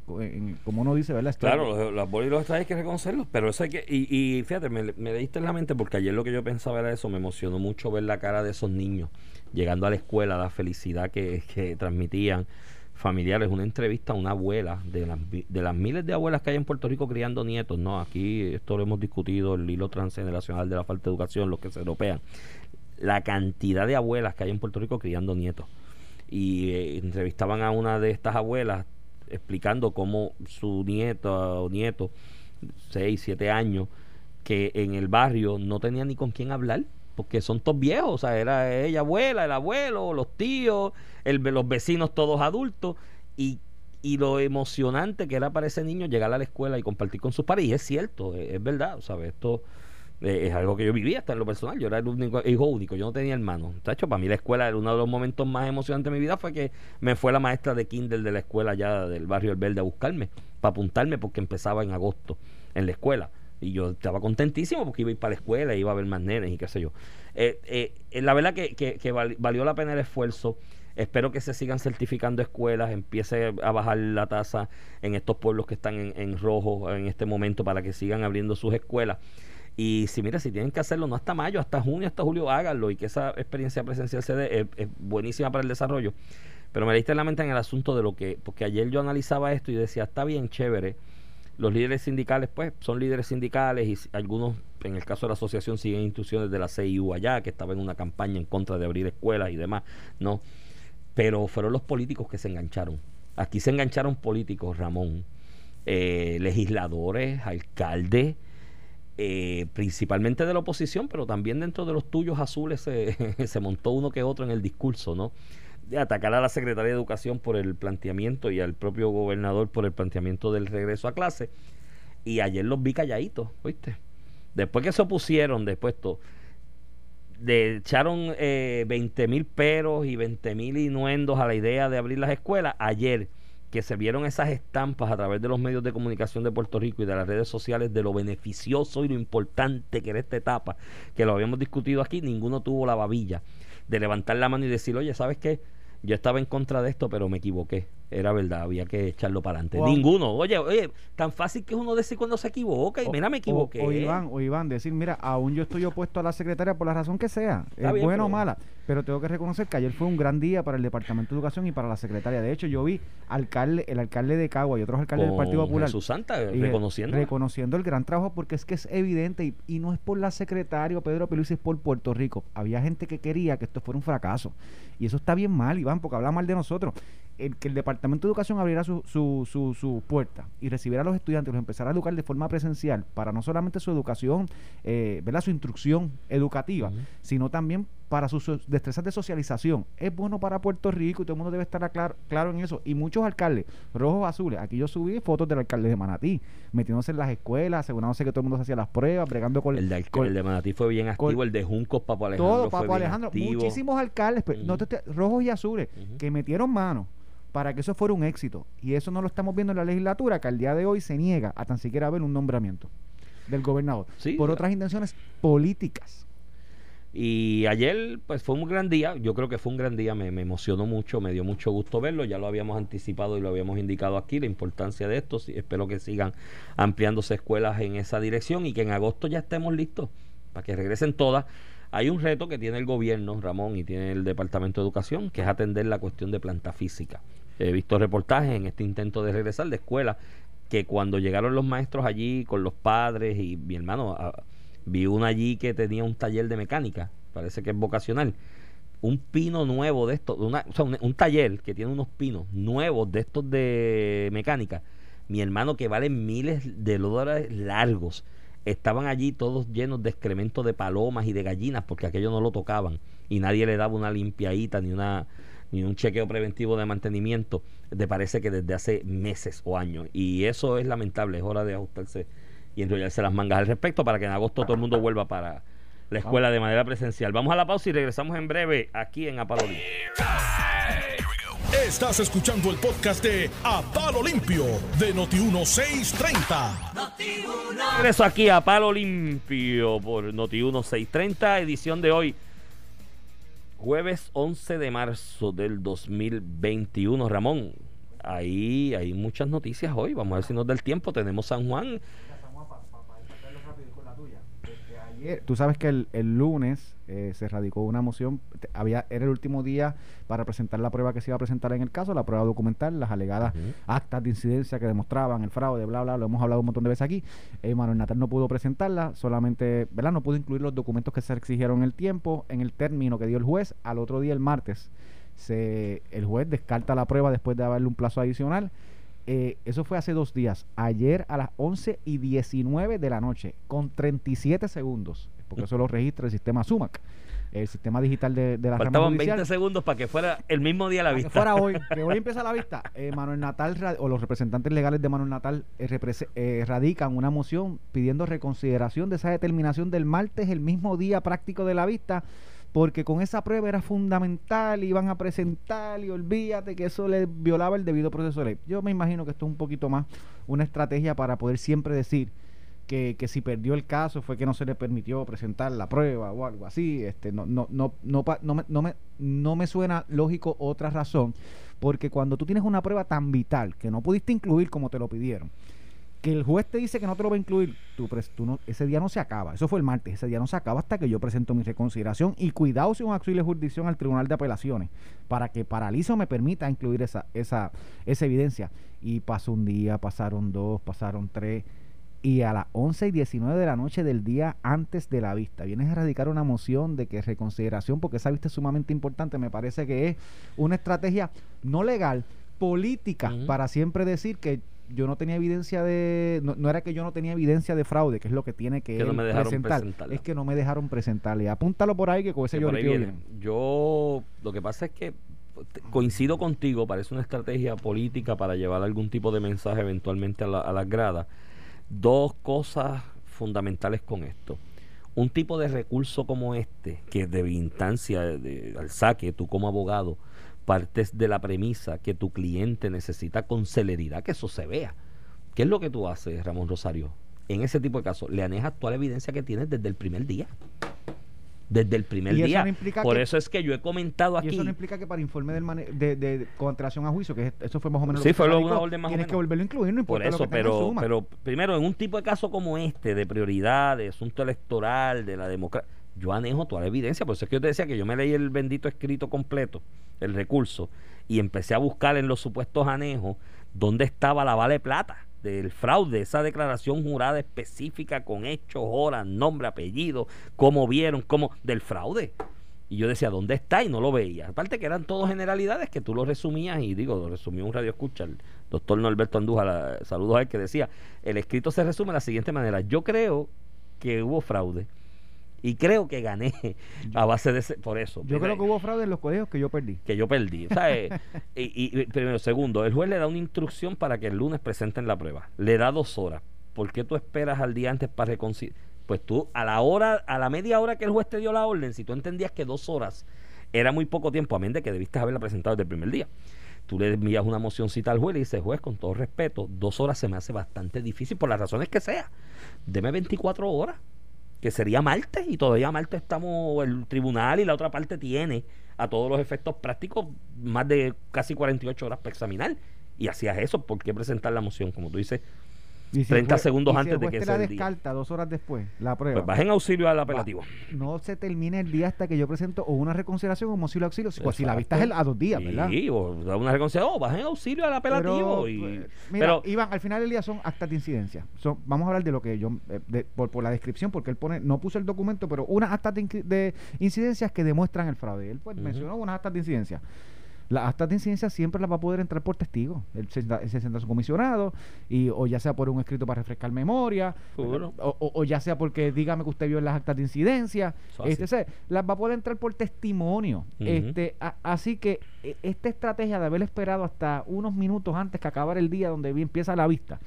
como uno dice, ¿verdad? Claro, las bolas y los estrellas hay que reconocerlos, pero eso hay que. Y, fíjate, me, me diste en la mente porque ayer lo que yo pensaba era eso, me emocionó mucho ver la cara de esos niños llegando a la escuela, la felicidad que, que transmitían familiares, una entrevista a una abuela, de las, de las miles de abuelas que hay en Puerto Rico criando nietos, ¿no? Aquí esto lo hemos discutido, el hilo transgeneracional de la falta de educación, los que se european la cantidad de abuelas que hay en Puerto Rico criando nietos. Y eh, entrevistaban a una de estas abuelas explicando cómo su nieto o nieto, 6, 7 años, que en el barrio no tenía ni con quién hablar, porque son todos viejos, o sea, era ella abuela, el abuelo, los tíos, el, los vecinos todos adultos, y, y lo emocionante que era para ese niño llegar a la escuela y compartir con sus padres, y es cierto, es, es verdad, ¿sabes? Esto eh, es algo que yo vivía hasta en lo personal. Yo era el único hijo único, yo no tenía hermano. hecho para mí la escuela, uno de los momentos más emocionantes de mi vida fue que me fue la maestra de Kindle de la escuela allá del barrio El Verde a buscarme, para apuntarme porque empezaba en agosto en la escuela. Y yo estaba contentísimo porque iba a ir para la escuela, iba a ver más nenes y qué sé yo. Eh, eh, la verdad que, que, valió la pena el esfuerzo. Espero que se sigan certificando escuelas, empiece a bajar la tasa en estos pueblos que están en, en rojo en este momento para que sigan abriendo sus escuelas. Y si mira, si tienen que hacerlo no hasta mayo, hasta junio, hasta julio, háganlo y que esa experiencia presencial se dé, es, buenísima para el desarrollo. Pero me diste la mente en el asunto de lo que, porque ayer yo analizaba esto y decía, está bien chévere, los líderes sindicales, pues, son líderes sindicales y algunos, en el caso de la asociación, siguen instrucciones de la CIU allá, que estaba en una campaña en contra de abrir escuelas y demás, ¿no? pero fueron los políticos que se engancharon. Aquí se engancharon políticos, Ramón, eh, legisladores, alcaldes, eh, principalmente de la oposición, pero también dentro de los tuyos azules se, montó uno que otro en el discurso, ¿no? De atacar a la Secretaría de Educación por el planteamiento y al propio gobernador por el planteamiento del regreso a clase. Y ayer los vi calladitos, ¿viste? Después que se opusieron, después todo, de, echaron eh, 20 mil peros y 20 mil inuendos a la idea de abrir las escuelas. Ayer que se vieron esas estampas a través de los medios de comunicación de Puerto Rico y de las redes sociales de lo beneficioso y lo importante que era esta etapa, que lo habíamos discutido aquí, ninguno tuvo la babilla de levantar la mano y decir, oye, ¿sabes qué? Yo estaba en contra de esto, pero me equivoqué. Era verdad, había que echarlo para adelante. Wow. Ninguno. Oye, oye, tan fácil que es uno decir cuando se equivoca. Y mira, me equivoqué. O, o Iván, o Iván, decir, mira, aún yo estoy opuesto a la secretaria por la razón que sea, Está es bien, buena o mala, pero tengo que reconocer que ayer fue un gran día para el Departamento de Educación y para la secretaria. De hecho, yo vi alcalde, el alcalde de Cagua y otros alcaldes del Partido Popular Jesús Santa, y reconociendo. reconociendo el gran trabajo porque es que es evidente y, y no es por la secretaria Pedro Pelusi, es por Puerto Rico. Había gente que quería que esto fuera un fracaso y eso está bien mal, Iván, porque habla mal de nosotros. El que el Departamento de Educación abriera su, su, su, su puerta y recibiera a los estudiantes, los empezara a educar de forma presencial para no solamente su educación, eh, ¿verdad? su instrucción educativa, sino también para sus destrezas de socialización. Es bueno para Puerto Rico y todo el mundo debe estar claro, claro en eso. Y muchos alcaldes, rojos, azules, aquí yo subí fotos del alcalde de Manatí, metiéndose en las escuelas, asegurándose que todo el mundo se hacía las pruebas, bregando con El de, con- el de Manatí fue bien activo, con- el de Juncos, Papo Alejandro. todo, fue Papo bien Alejandro, activo. muchísimos alcaldes, pero no te- te- rojos y azules, que metieron mano para que eso fuera un éxito. Y eso no lo estamos viendo en la legislatura, que al día de hoy se niega a tan siquiera ver un nombramiento del gobernador Sí, por otras intenciones políticas. Y ayer, pues fue un gran día. Yo creo que fue un gran día. Me, emocionó mucho, me dio mucho gusto verlo. Ya lo habíamos anticipado y lo habíamos indicado aquí, la importancia de esto. Espero que sigan ampliándose escuelas en esa dirección y que en agosto ya estemos listos para que regresen todas. Hay un reto que tiene el gobierno, Ramón, y tiene el Departamento de Educación, que es atender la cuestión de planta física. He visto reportajes en este intento de regresar de escuela que cuando llegaron los maestros allí con los padres y mi hermano, vi una allí que tenía un taller de mecánica, parece que es vocacional. Un pino nuevo de estos, un taller que tiene unos pinos nuevos de estos de mecánica. Mi hermano, que valen miles de dólares largos, estaban allí todos llenos de excremento de palomas y de gallinas porque aquello no lo tocaban y nadie le daba una limpiadita ni una ni un chequeo preventivo de mantenimiento te parece que desde hace meses o años y eso es lamentable es hora de ajustarse y enrollarse las mangas al respecto para que en agosto todo el mundo vuelva para la escuela de manera presencial vamos a la pausa y regresamos en breve aquí en Apalolín Estás escuchando el podcast de A Palo Limpio de Noti1630. Regreso aquí a Palo Limpio por Noti 1630, edición de hoy, jueves 11 de marzo del 2021. Ramón, ahí hay muchas noticias hoy. Vamos a ver si nos da el tiempo. Tenemos San Juan. Tú sabes que el, el lunes eh, se radicó una moción, te- había, era el último día para presentar la prueba que se iba a presentar en el caso, la prueba documental, las alegadas actas de incidencia que demostraban el fraude, bla, bla, lo hemos hablado un montón de veces aquí. Eh, Manuel Natal no pudo presentarla, solamente, ¿verdad? No pudo incluir los documentos que se exigieron en el tiempo, en el término que dio el juez. Al otro día, el martes, se, el juez descarta la prueba después de darle un plazo adicional. Eh, eso fue hace dos días. Ayer a las 11 y 19 de la noche, con 37 segundos, porque eso lo registra el sistema SUMAC, el sistema digital de, de la rama Faltaban judicial. 20 segundos para que fuera el mismo día la que vista. fuera hoy, que hoy empieza la vista. Eh, Manuel Natal o los representantes legales de Manuel Natal eh, eh, radican una moción pidiendo reconsideración de esa determinación del martes, el mismo día práctico de la vista, porque con esa prueba era fundamental, iban a presentar y olvídate que eso le violaba el debido proceso de ley. Yo me imagino que esto es un poquito más una estrategia para poder siempre decir que, que si perdió el caso fue que no se le permitió presentar la prueba o algo así. Este, no, no, no, no, no, me, no, me, no me suena lógico otra razón, porque cuando tú tienes una prueba tan vital que no pudiste incluir como te lo pidieron, que el juez te dice que no te lo va a incluir, tú, pres- tú no, ese día no se acaba. Eso fue el martes. Ese día no se acaba hasta que yo presento mi reconsideración y cuidado si un acto de jurisdicción al Tribunal de Apelaciones para que paralice o me permita incluir esa, esa, esa evidencia. Y pasó un día, pasaron dos, pasaron tres y a las 11 y 19 de la noche del día antes de la vista. Vienes a radicar una moción de que reconsideración, porque esa vista es sumamente importante, me parece que es una estrategia no legal, política, para siempre decir que yo no tenía evidencia de, no, no era que yo no tenía evidencia de fraude, que es lo que tiene que, Que no me dejaron presentar, presentarla. es que no me dejaron presentarle. Apúntalo por ahí que con ese que viene. viene. Yo, lo que pasa es que coincido contigo, parece una estrategia política para llevar algún tipo de mensaje eventualmente a, la- a las gradas. Dos cosas fundamentales con esto. Un tipo de recurso como este, que de instancia de- al saque, tú como abogado, partes de la premisa que tu cliente necesita con celeridad que eso se vea. ¿Qué es lo que tú haces, Ramón Rosario? En ese tipo de casos, le anejas toda la evidencia que tienes desde el primer día. Desde el primer día. no Por que- eso es que yo he comentado Y aquí. eso no implica que para informe del mane- de, de, de contratación a juicio, que es- eso fue más o menos Sí, que fue lo- una orden más o tienes menos. que volverlo a incluir, no Por importa lo eso, que en pero, suma. pero primero, en un tipo de caso como este, de prioridad, de asunto electoral, de la democracia, yo anejo toda la evidencia. Por eso es que yo te decía que yo me leí el bendito escrito completo, el recurso, y empecé a buscar en los supuestos anejos dónde estaba la vale plata del fraude, esa declaración jurada específica con hechos, horas, nombre, apellido, cómo vieron, cómo, del fraude. Y yo decía, ¿dónde está? Y no lo veía. Aparte que eran todas generalidades que tú lo resumías y digo, lo resumió un radio escucha el doctor Norberto Andújar, saludos a él, que decía, el escrito se resume de la siguiente manera. Yo creo que hubo fraude y creo que gané a base de ese, por eso. Yo creo que hubo fraude en los colegios que yo perdí. que yo perdí. O sea, eh, y, primero, segundo, el juez le da una instrucción para que el lunes presenten la prueba. Le da dos horas. ¿Por qué tú esperas al día antes para reconciliar? Pues tú, a la hora, a la media hora que el juez te dio la orden, si tú entendías que dos horas era muy poco tiempo, a menos de que debiste haberla presentado desde el primer día. Tú le envías una mocióncita al juez y le dices, juez, con todo respeto, dos horas se me hace bastante difícil por las razones que sea. Deme 24 horas que sería martes y todavía martes estamos el tribunal y la otra parte tiene a todos los efectos prácticos más de casi 48 horas para examinar y hacías eso, ¿por qué presentar la moción? Como tú dices, si 30 el juez- segundos y antes de que sea la día. descarta dos horas después, la prueba. pues vas en auxilio al apelativo. no se termina el día hasta que yo presento o una reconciliación o moción de auxilio. Pues si la vista es a dos días, ¿verdad? Sí, o una reconciliación, oh, vas en auxilio al apelativo. Pero, y, pues, mira, pero Iván, al final del día son actas de incidencia. Son, vamos a hablar de lo que yo, eh, de- por, por la descripción, porque él pone, no puso el documento, pero unas actas de, inc- de incidencias que demuestran el fraude. Él pues mencionó unas actas de incidencia. Las actas de incidencia siempre las va a poder entrar por testigo. Él se, sienta- se sienta su comisionado, y, o ya sea por un escrito para refrescar memoria, o, o- o ya sea porque dígame que usted vio las actas de incidencia. Este, se- las va a poder entrar por testimonio. Este, a- así que e- esta estrategia de haber esperado hasta unos minutos antes que acabar el día donde empieza la vista,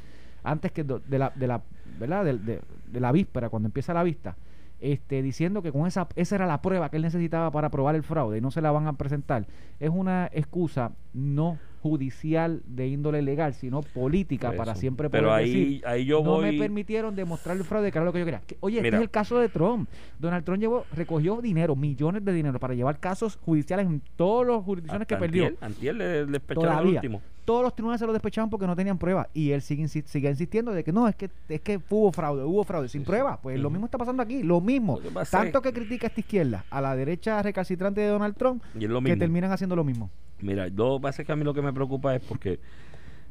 antes que de la, de la, ¿verdad? De, de- de la víspera, cuando empieza la vista, este, diciendo que con esa, esa era la prueba que él necesitaba para probar el fraude y no se la van a presentar, es una excusa no judicial de índole legal, sino política para siempre poder Pero ahí, decir, ahí yo no voy. me permitieron demostrar el fraude, que era lo que yo quería. Que, oye, este es el caso de Trump. Donald Trump llevó, recogió dinero, millones de dinero, para llevar casos judiciales en todas las jurisdicciones que perdió. Antier le, despecharon el Todavía. último. Todos los tribunales se lo despechaban porque no tenían pruebas. Y él sigue, sigue insistiendo de que no, es que, es que hubo fraude, hubo fraude sin pruebas. Pues lo mismo está pasando aquí, lo mismo. Lo que pasa Tanto es- que critica esta izquierda a la derecha recalcitrante de Donald Trump, que terminan haciendo lo mismo. Mira, lo que pasa es que a mí lo que me preocupa es porque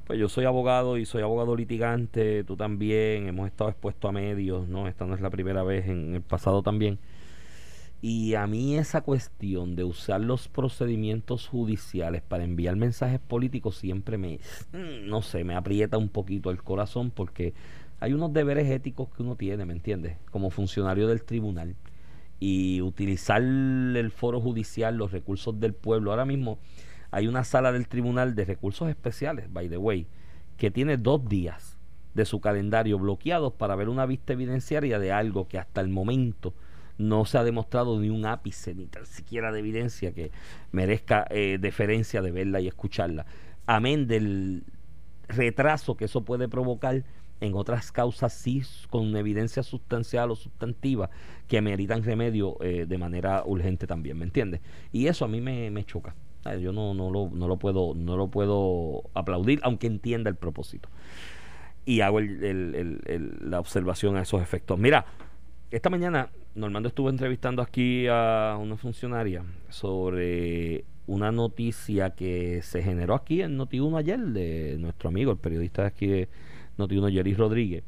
pues yo soy abogado y soy abogado litigante, tú también, hemos estado expuestos a medios, ¿no? Esta no es la primera vez, en el pasado también. Y a mí esa cuestión de usar los procedimientos judiciales para enviar mensajes políticos siempre me, mm, no sé, me aprieta un poquito el corazón porque hay unos deberes éticos que uno tiene, ¿me entiendes? Como funcionario del tribunal y utilizar el foro judicial, los recursos del pueblo. Ahora mismo hay una sala del tribunal de recursos especiales, by the way, que tiene dos días de su calendario bloqueados para ver una vista evidenciaria de algo que hasta el momento no se ha demostrado ni un ápice, ni tan siquiera de evidencia que merezca eh, deferencia de verla y escucharla. Amén del retraso que eso puede provocar en otras causas sí con evidencia sustancial o sustantiva que meritan remedio eh, de manera urgente también, ¿me entiendes? Y eso a mí me choca. Yo no, no, lo, no, lo puedo, no lo puedo aplaudir, aunque entienda el propósito. Y hago el- la observación a esos efectos. Mira, esta mañana Normando estuvo entrevistando aquí a una funcionaria sobre una noticia que se generó aquí en Noti1 ayer de nuestro amigo, el periodista de aquí de Noti1, Jerry Rodríguez,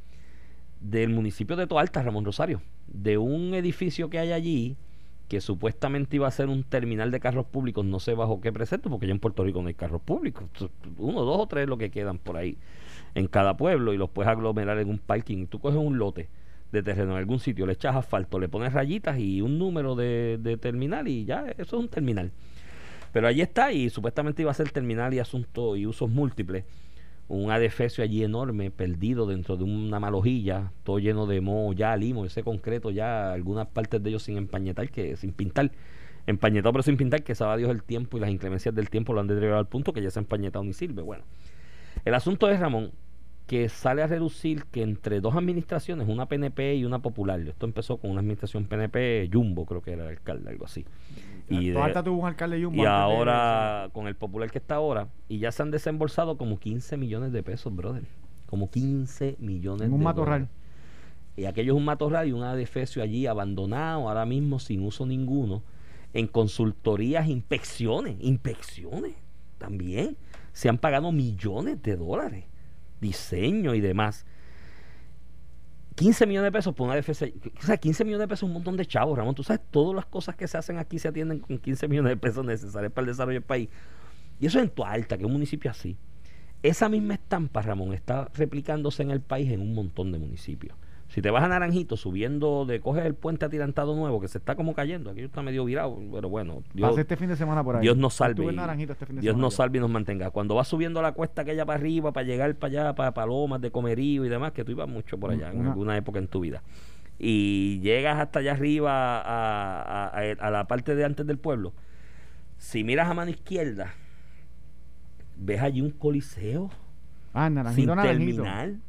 del municipio de Toalta, Ramón Rosario, de un edificio que hay allí que supuestamente iba a ser un terminal de carros públicos, no sé bajo qué precepto, porque ya en Puerto Rico no hay carros públicos. Uno, dos o tres lo que quedan por ahí en cada pueblo y los puedes aglomerar en un parking. Tú coges un lote de terreno en algún sitio, le echas asfalto, le pones rayitas y un número de, de terminal y ya eso es un terminal. Pero allí está y supuestamente iba a ser terminal y asunto y usos múltiples un adefesio allí enorme, perdido dentro de una malojilla, todo lleno de moho, ya limo, ese concreto, ya algunas partes de ellos sin empañetar, que sin pintar, empañetado pero sin pintar, que sabe Dios el tiempo y las inclemencias del tiempo lo han deteriorado al punto que ya se ha empañetado ni sirve. Bueno, el asunto es, Ramón, que sale a reducir que entre dos administraciones, una PNP y una popular, esto empezó con una administración PNP, Jumbo creo que era el alcalde, algo así, y, tuvo un alcalde y ahora, con el popular que está ahora, y ya se han desembolsado como 15 millones de pesos, brother. Como 15 millones en un matorral. Y aquello es un matorral y un adefesio allí abandonado, ahora mismo sin uso ninguno, en consultorías, inspecciones, inspecciones también. Se han pagado millones de dólares, diseño y demás. 15 millones de pesos por una defensa. O sea, 15 millones de pesos es un montón de chavos, Ramón. Tú sabes, todas las cosas que se hacen aquí se atienden con 15 millones de pesos necesarios para el desarrollo del país. Y eso es en Alta, que es un municipio así. Esa misma estampa, Ramón, está replicándose en el país en un montón de municipios. Si te vas a Naranjito subiendo de coges el puente atirantado nuevo que se está como cayendo, aquí está medio virado, pero bueno, Dios, este fin de semana por ahí. Dios nos salve. Este Dios nos salve y nos mantenga. Cuando vas subiendo la cuesta aquella para arriba para llegar para allá, para Palomas de Comerío y demás, que tú ibas mucho por allá en alguna época en tu vida. Y llegas hasta allá arriba a, a, la parte de antes del pueblo. Si miras a mano izquierda, ves allí un coliseo. Ah, naranjito, sin terminal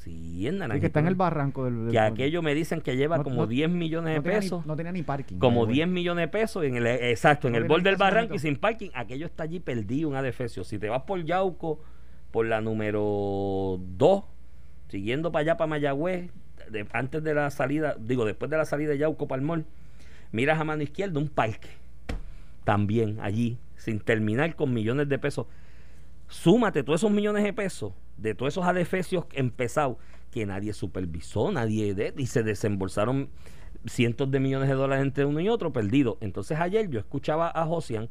Sí, en que está en el barranco del. que aquello me dicen que lleva como 10 millones de pesos. no tenía ni parking. Como 10 millones de pesos, en el, exacto, en el borde del barranco y sin parking. Aquello está allí perdido, un adefesio. Si te vas por Yauco, por la número 2, siguiendo para allá, para Mayagüez, antes de la salida, digo, después de la salida de Yauco para el mall, miras a mano izquierda un parque. También allí, sin terminar con millones de pesos. Súmate todos esos millones de pesos de todos esos adefesios empezados que nadie supervisó, nadie y se desembolsaron cientos de millones de dólares entre uno y otro perdido. Entonces ayer yo escuchaba a Josian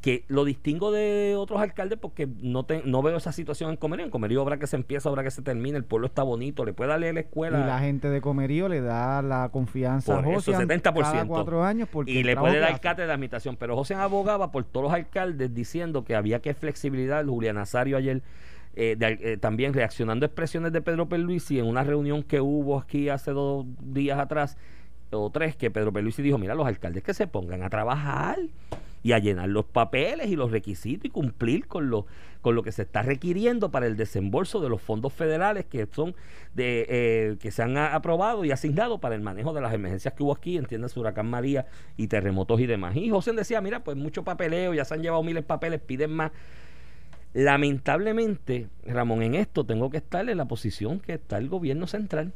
que lo distingo de otros alcaldes porque no no veo esa situación en Comerío. En Comerío habrá que se empieza, habrá que se termine, el pueblo está bonito, le puede darle a la escuela. Y la gente de Comerío le da la confianza a Josian 70%. cada cuatro años y le puede dar cátedra de admitación. Pero Josian abogaba por todos los alcaldes diciendo que había que flexibilidad. Julián Nazario ayer eh, eh, también reaccionando a expresiones de Pedro Perluisi en una reunión que hubo aquí hace dos días atrás o tres, que Pedro Perluisi dijo, mira, los alcaldes que se pongan a trabajar y a llenar los papeles y los requisitos y cumplir con lo, con lo que se está requiriendo para el desembolso de los fondos federales que son de eh, que se han aprobado y asignado para el manejo de las emergencias que hubo aquí, entiendes, huracán María y terremotos y demás. Y José decía, mira, pues mucho papeleo, ya se han llevado miles de papeles, piden más. Lamentablemente, Ramón, en esto tengo que estar en la posición que está el gobierno central.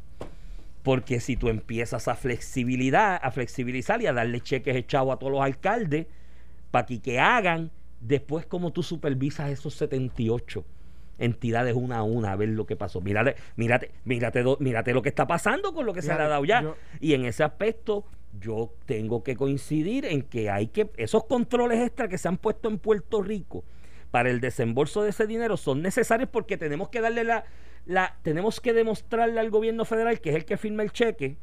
Porque si tú empiezas a flexibilidad, a flexibilizar y a darle cheques echados a todos los alcaldes para que, que hagan, después como tú supervisas esos 78 entidades una a una a ver lo que pasó. Mírate, mírate, mírate, mírate lo que está pasando con lo que se ha dado ya. y en ese aspecto yo tengo que coincidir en que hay que esos controles extra que se han puesto en Puerto Rico para el desembolso de ese dinero son necesarios porque tenemos que darle la, la tenemos que demostrarle al gobierno federal que es el que firma el cheque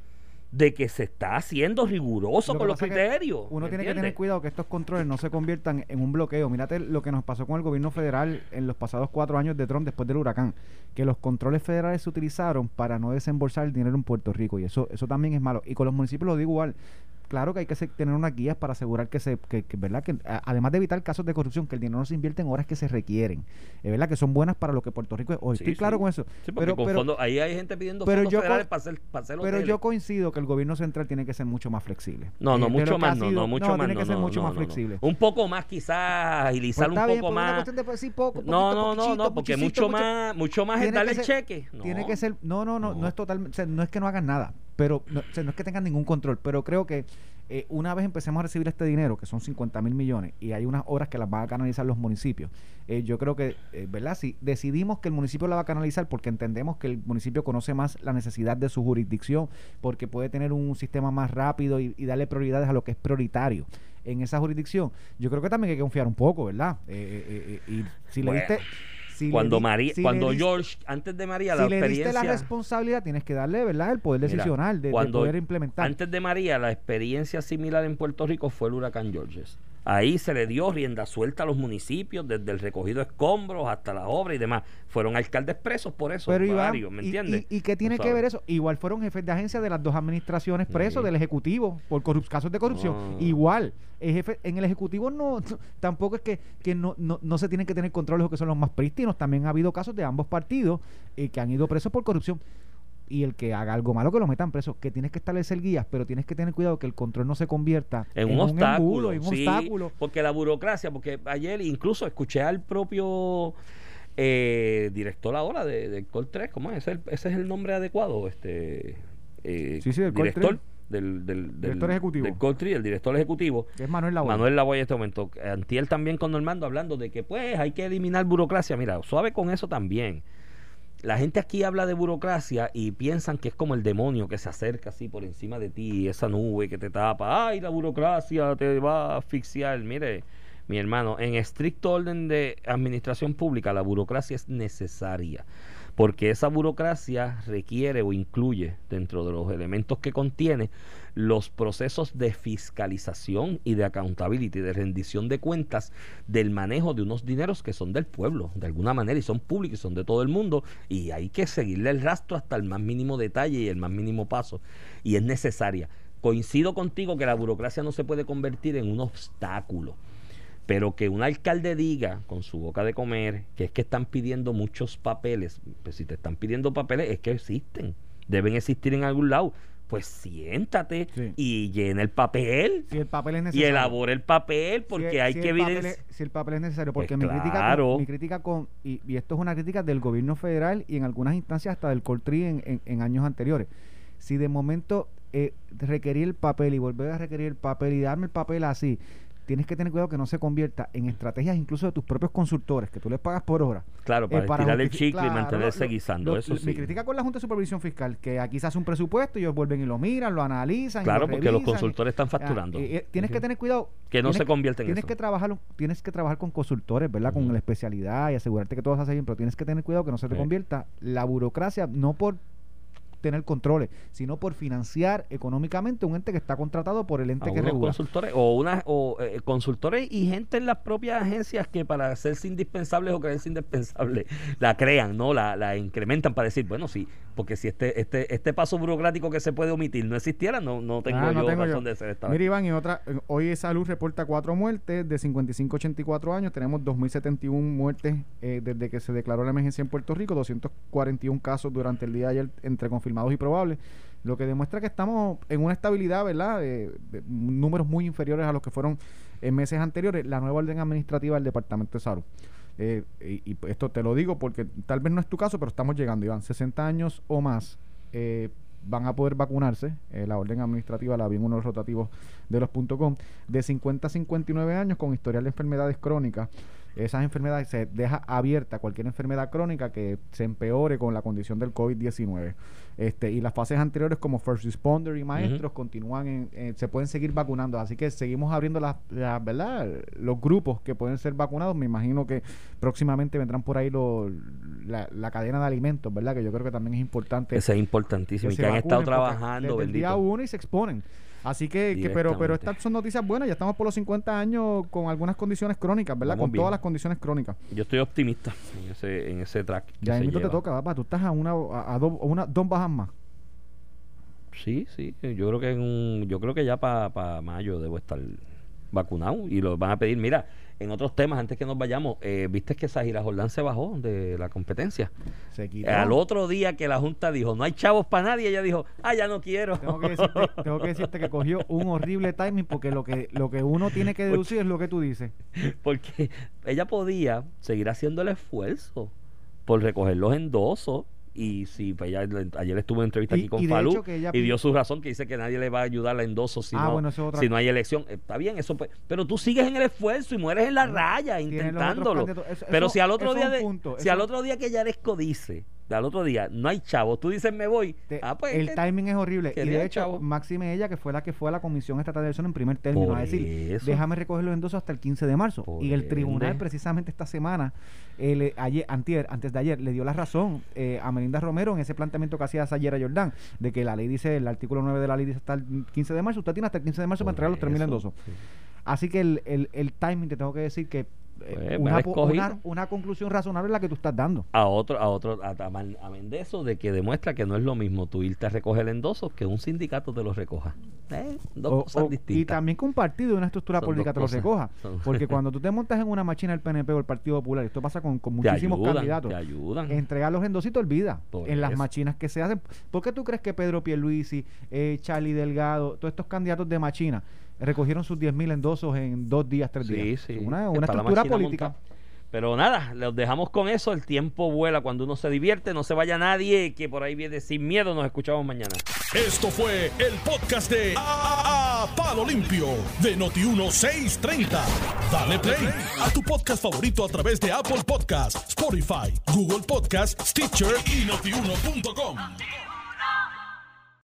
de que se está haciendo riguroso con los criterios. Uno tiene que tener cuidado que estos controles no se conviertan en un bloqueo. Mírate lo que nos pasó con el gobierno federal en los pasados cuatro años de Trump después del huracán, que los controles federales se utilizaron para no desembolsar el dinero en Puerto Rico y eso eso también es malo. Y con los municipios lo digo igual claro que hay que tener unas guías para asegurar que se, que, verdad que además de evitar casos de corrupción, que el dinero no se invierte en horas que se requieren, es verdad que son buenas para lo que Puerto Rico es hoy. Estoy claro con eso. pero, pero ahí hay gente pidiendo pero fondos yo, federales para hacer, para Pero yo coincido que el gobierno central tiene que ser mucho más flexible. No, no, eh, mucho más, no, no, mucho más. Tiene que ser mucho más flexible. Un poco más quizás, agilizar pues un poco más. no, no, no, no, porque mucho más, mucho más es darle el cheque. Tiene que ser, no, no, no, no es total, no es que no hagan nada, pero no, no es que tengan ningún control, pero creo que eh, una vez empecemos a recibir este dinero, que son 50 mil millones, y hay unas obras que las van a canalizar los municipios, eh, yo creo que, eh, ¿verdad? Si decidimos que el municipio la va a canalizar porque entendemos que el municipio conoce más la necesidad de su jurisdicción, porque puede tener un sistema más rápido y, y darle prioridades a lo que es prioritario en esa jurisdicción, yo creo que también hay que confiar un poco, ¿verdad? Y si le Bueno, diste... si cuando di- María, si cuando diste- George, antes de María, la si le diste experiencia. la responsabilidad, tienes que darle, ¿verdad? El poder Mira, decisional de- de, cuando- poder implementar. Antes de María, la experiencia similar en Puerto Rico fue el huracán Georges. Ahí se le dio rienda suelta a los municipios, desde el recogido de escombros hasta las obras y demás. Fueron alcaldes presos por eso, Pero Iván, ¿me entiendes? Y, y qué tiene que ver eso? Igual fueron jefes de agencia de las dos administraciones presos Sí. del Ejecutivo por casos de corrupción. Ah. Igual, el jefe, en el Ejecutivo no, no- tampoco es que, que no, no, no se tienen que tener control de los que son los más prístinos. También ha habido casos de ambos partidos eh, que han ido presos por corrupción. Y el que haga algo malo que lo metan preso, que tienes que establecer guías, pero tienes que tener cuidado que el control no se convierta en un obstáculo, embudo, en un sí, obstáculo. porque la burocracia, porque ayer incluso escuché al propio eh, director ahora de, del Col 3, ¿cómo es? ¿Ese, es el- ese es el nombre adecuado? Este eh, Sí, sí, del Col director 3. del, del, del- Director ejecutivo. del 3, el director ejecutivo. Que es Manuel Lavoe. Manuel Lavoy en este momento. Antiel también con Normando hablando de que pues hay que eliminar burocracia. Mira, suave con eso también. La gente aquí habla de burocracia y piensan que es como el demonio que se acerca así por encima de ti, esa nube que te tapa. Ay, la burocracia te va a asfixiar. Mire, mi hermano, en estricto orden de administración pública, la burocracia es necesaria. Porque esa burocracia requiere o incluye dentro de los elementos que contiene los procesos de fiscalización y de accountability, de rendición de cuentas del manejo de unos dineros que son del pueblo, de alguna manera, y son públicos y son de todo el mundo, y hay que seguirle el rastro hasta el más mínimo detalle y el más mínimo paso, y es necesaria. Coincido contigo que la burocracia no se puede convertir en un obstáculo. Pero que un alcalde diga con su boca de comer que es que están pidiendo muchos papeles, pues si te están pidiendo papeles es que existen, deben existir en algún lado. Pues siéntate Sí. y llena el papel Si el papel es y necesario. elabora el papel porque Si- hay si que evidenciar. si el papel es necesario, Pues porque mi, crítica claro. mi crítica con, y, y esto es una crítica del gobierno federal y en algunas instancias hasta del Coltri en, en- en años anteriores. Si de momento eh, requerir el papel y volver a requerir el papel y darme el papel así, tienes que tener cuidado que no se convierta en estrategias incluso de tus propios consultores, que tú les pagas por hora. Claro, eh, para, tirar el chicle y mantenerse lo- guisando. lo- eso Mi sí. crítica con la Junta de Supervisión Fiscal, que aquí se hace un presupuesto ellos vuelven y lo miran, lo analizan. y Claro, lo porque los y- consultores están Ah, facturando. eh, eh, tienes que tener cuidado. Que no se convierta en tienes eso. Que trabajar, tienes que trabajar con consultores, ¿verdad? Con la especialidad y asegurarte que todo se hace bien, pero tienes que tener cuidado que no se te convierta la burocracia, no por tener controles, sino por financiar económicamente un ente que está contratado por el ente a que regula. consultores o una o eh, consultores y gente en las propias agencias que para hacerse indispensables o creerse indispensables la crean no la, la incrementan para decir bueno sí porque si este este este paso burocrático que se puede omitir no existiera no no tengo Ah, no yo tengo razón yo. de ser esta Mira. Iván, y otra, eh, hoy Salud reporta cuatro muertes de 55 a 84 años. Tenemos 2.071 muertes eh, desde que se declaró la emergencia en Puerto Rico, 241 casos durante el día de ayer entre confirmados y probables, lo que demuestra que estamos en una estabilidad, ¿verdad? De, números muy inferiores a los que fueron en meses anteriores. La nueva orden administrativa del Departamento de Salud. Eh, y, y esto te lo digo porque tal vez no es tu caso, pero estamos llegando, Iván. 60 años o más eh, van a poder vacunarse. eh, la orden administrativa la vi en uno de los rotativos de los .com. De 50 a 59 años con historial de enfermedades crónicas. Esas enfermedades se deja abierta cualquier enfermedad crónica que se empeore con la condición del COVID-19. Este, y las fases anteriores como first responder y maestros continúan en, en- se pueden seguir vacunando. Así que seguimos abriendo las, las- ¿verdad? los grupos que pueden ser vacunados. Me imagino que próximamente vendrán por ahí los- la, la cadena de alimentos, ¿verdad? Que yo creo que también es importante Ese es importantísimo y que han estado trabajando el día uno y se exponen. Así que, que pero, pero estas son noticias buenas, ya estamos por los 50 años con algunas condiciones crónicas, ¿verdad? Vamos con bien. todas las condiciones crónicas. yo estoy optimista en ese en ese track Ya mismo te toca, papá, tú estás a una a, a dos, una, dos bajas más. Sí, sí, yo creo que en un- yo creo que ya para mayo debo estar vacunado y lo van a pedir. Mira, en otros temas, antes que nos vayamos, eh, viste que Sahira Jordán se bajó de la competencia. Se quitó. Al otro día que la Junta dijo, no hay chavos para nadie, ella dijo, ah, ya no quiero. Tengo que, decirte, tengo que decirte que cogió un horrible timing porque lo que lo que uno tiene que deducir es lo que tú dices. Porque ella podía seguir haciendo el esfuerzo por recoger los endosos Y sí, pues ella, ayer estuvo en entrevista Y- aquí con y Falú ella y dio su razón que dice que nadie le va a ayudar a endoso si, Ah, no, bueno, es si no hay elección. Está bien, eso pues, pero tú sigues en el esfuerzo y mueres en la raya intentándolo. Eso- pero si al otro día de, punto, si eso- al otro día que Yaresco dice, al otro día no hay chavos, tú dices me voy, Te- ah, pues el que- timing es horrible. Y de hecho, chavo. Máxime ella, que fue la que fue a la Comisión Estatal de Elección en primer término, Por a decir, eso. déjame recoger los endosos hasta el 15 de marzo. Por y el tribunal, ende. precisamente esta semana, eh, le- ayer, antier, antes de ayer, le dio la razón eh, a Melinda Romero en ese planteamiento que hacía Sayera Jordán, de que la ley dice, el artículo 9 de la ley dice hasta el 15 de marzo, usted tiene hasta el 15 de marzo para entregar los 3.000 eso, endosos. sí. Así que el, el, el timing, te tengo que decir que eh, Pues, una, una, una conclusión razonable la que tú estás dando. a otro, a otro, a, a, Mendezo de que demuestra que no es lo mismo tú irte a recoger el endoso que un sindicato te lo recoja. Eh, dos O- cosas o- distintas. Y también que un partido y una estructura Son política te lo cosas. recoja. Son- Porque cuando tú te montas en una máquina del PNP o el Partido Popular, esto pasa con, con muchísimos ayudan, candidatos, te ayudan. entregar los endositos olvida Por en las machinas que se hacen. ¿Por qué tú crees que Pedro Pierluisi, eh, Charlie Delgado, todos estos candidatos de machina recogieron sus 10.000 endosos en dos días, tres Sí, días? sí. Una, una la estructura política. Pero nada, los dejamos con eso. El tiempo vuela cuando uno se divierte. No se vaya nadie que por ahí viene sin miedo. Nos escuchamos mañana. Esto fue el podcast de A, A- Palo Limpio de Noti1630. Dale play a tu podcast favorito a través de Apple Podcasts, Spotify, Google Podcasts, Stitcher y notiuno.com.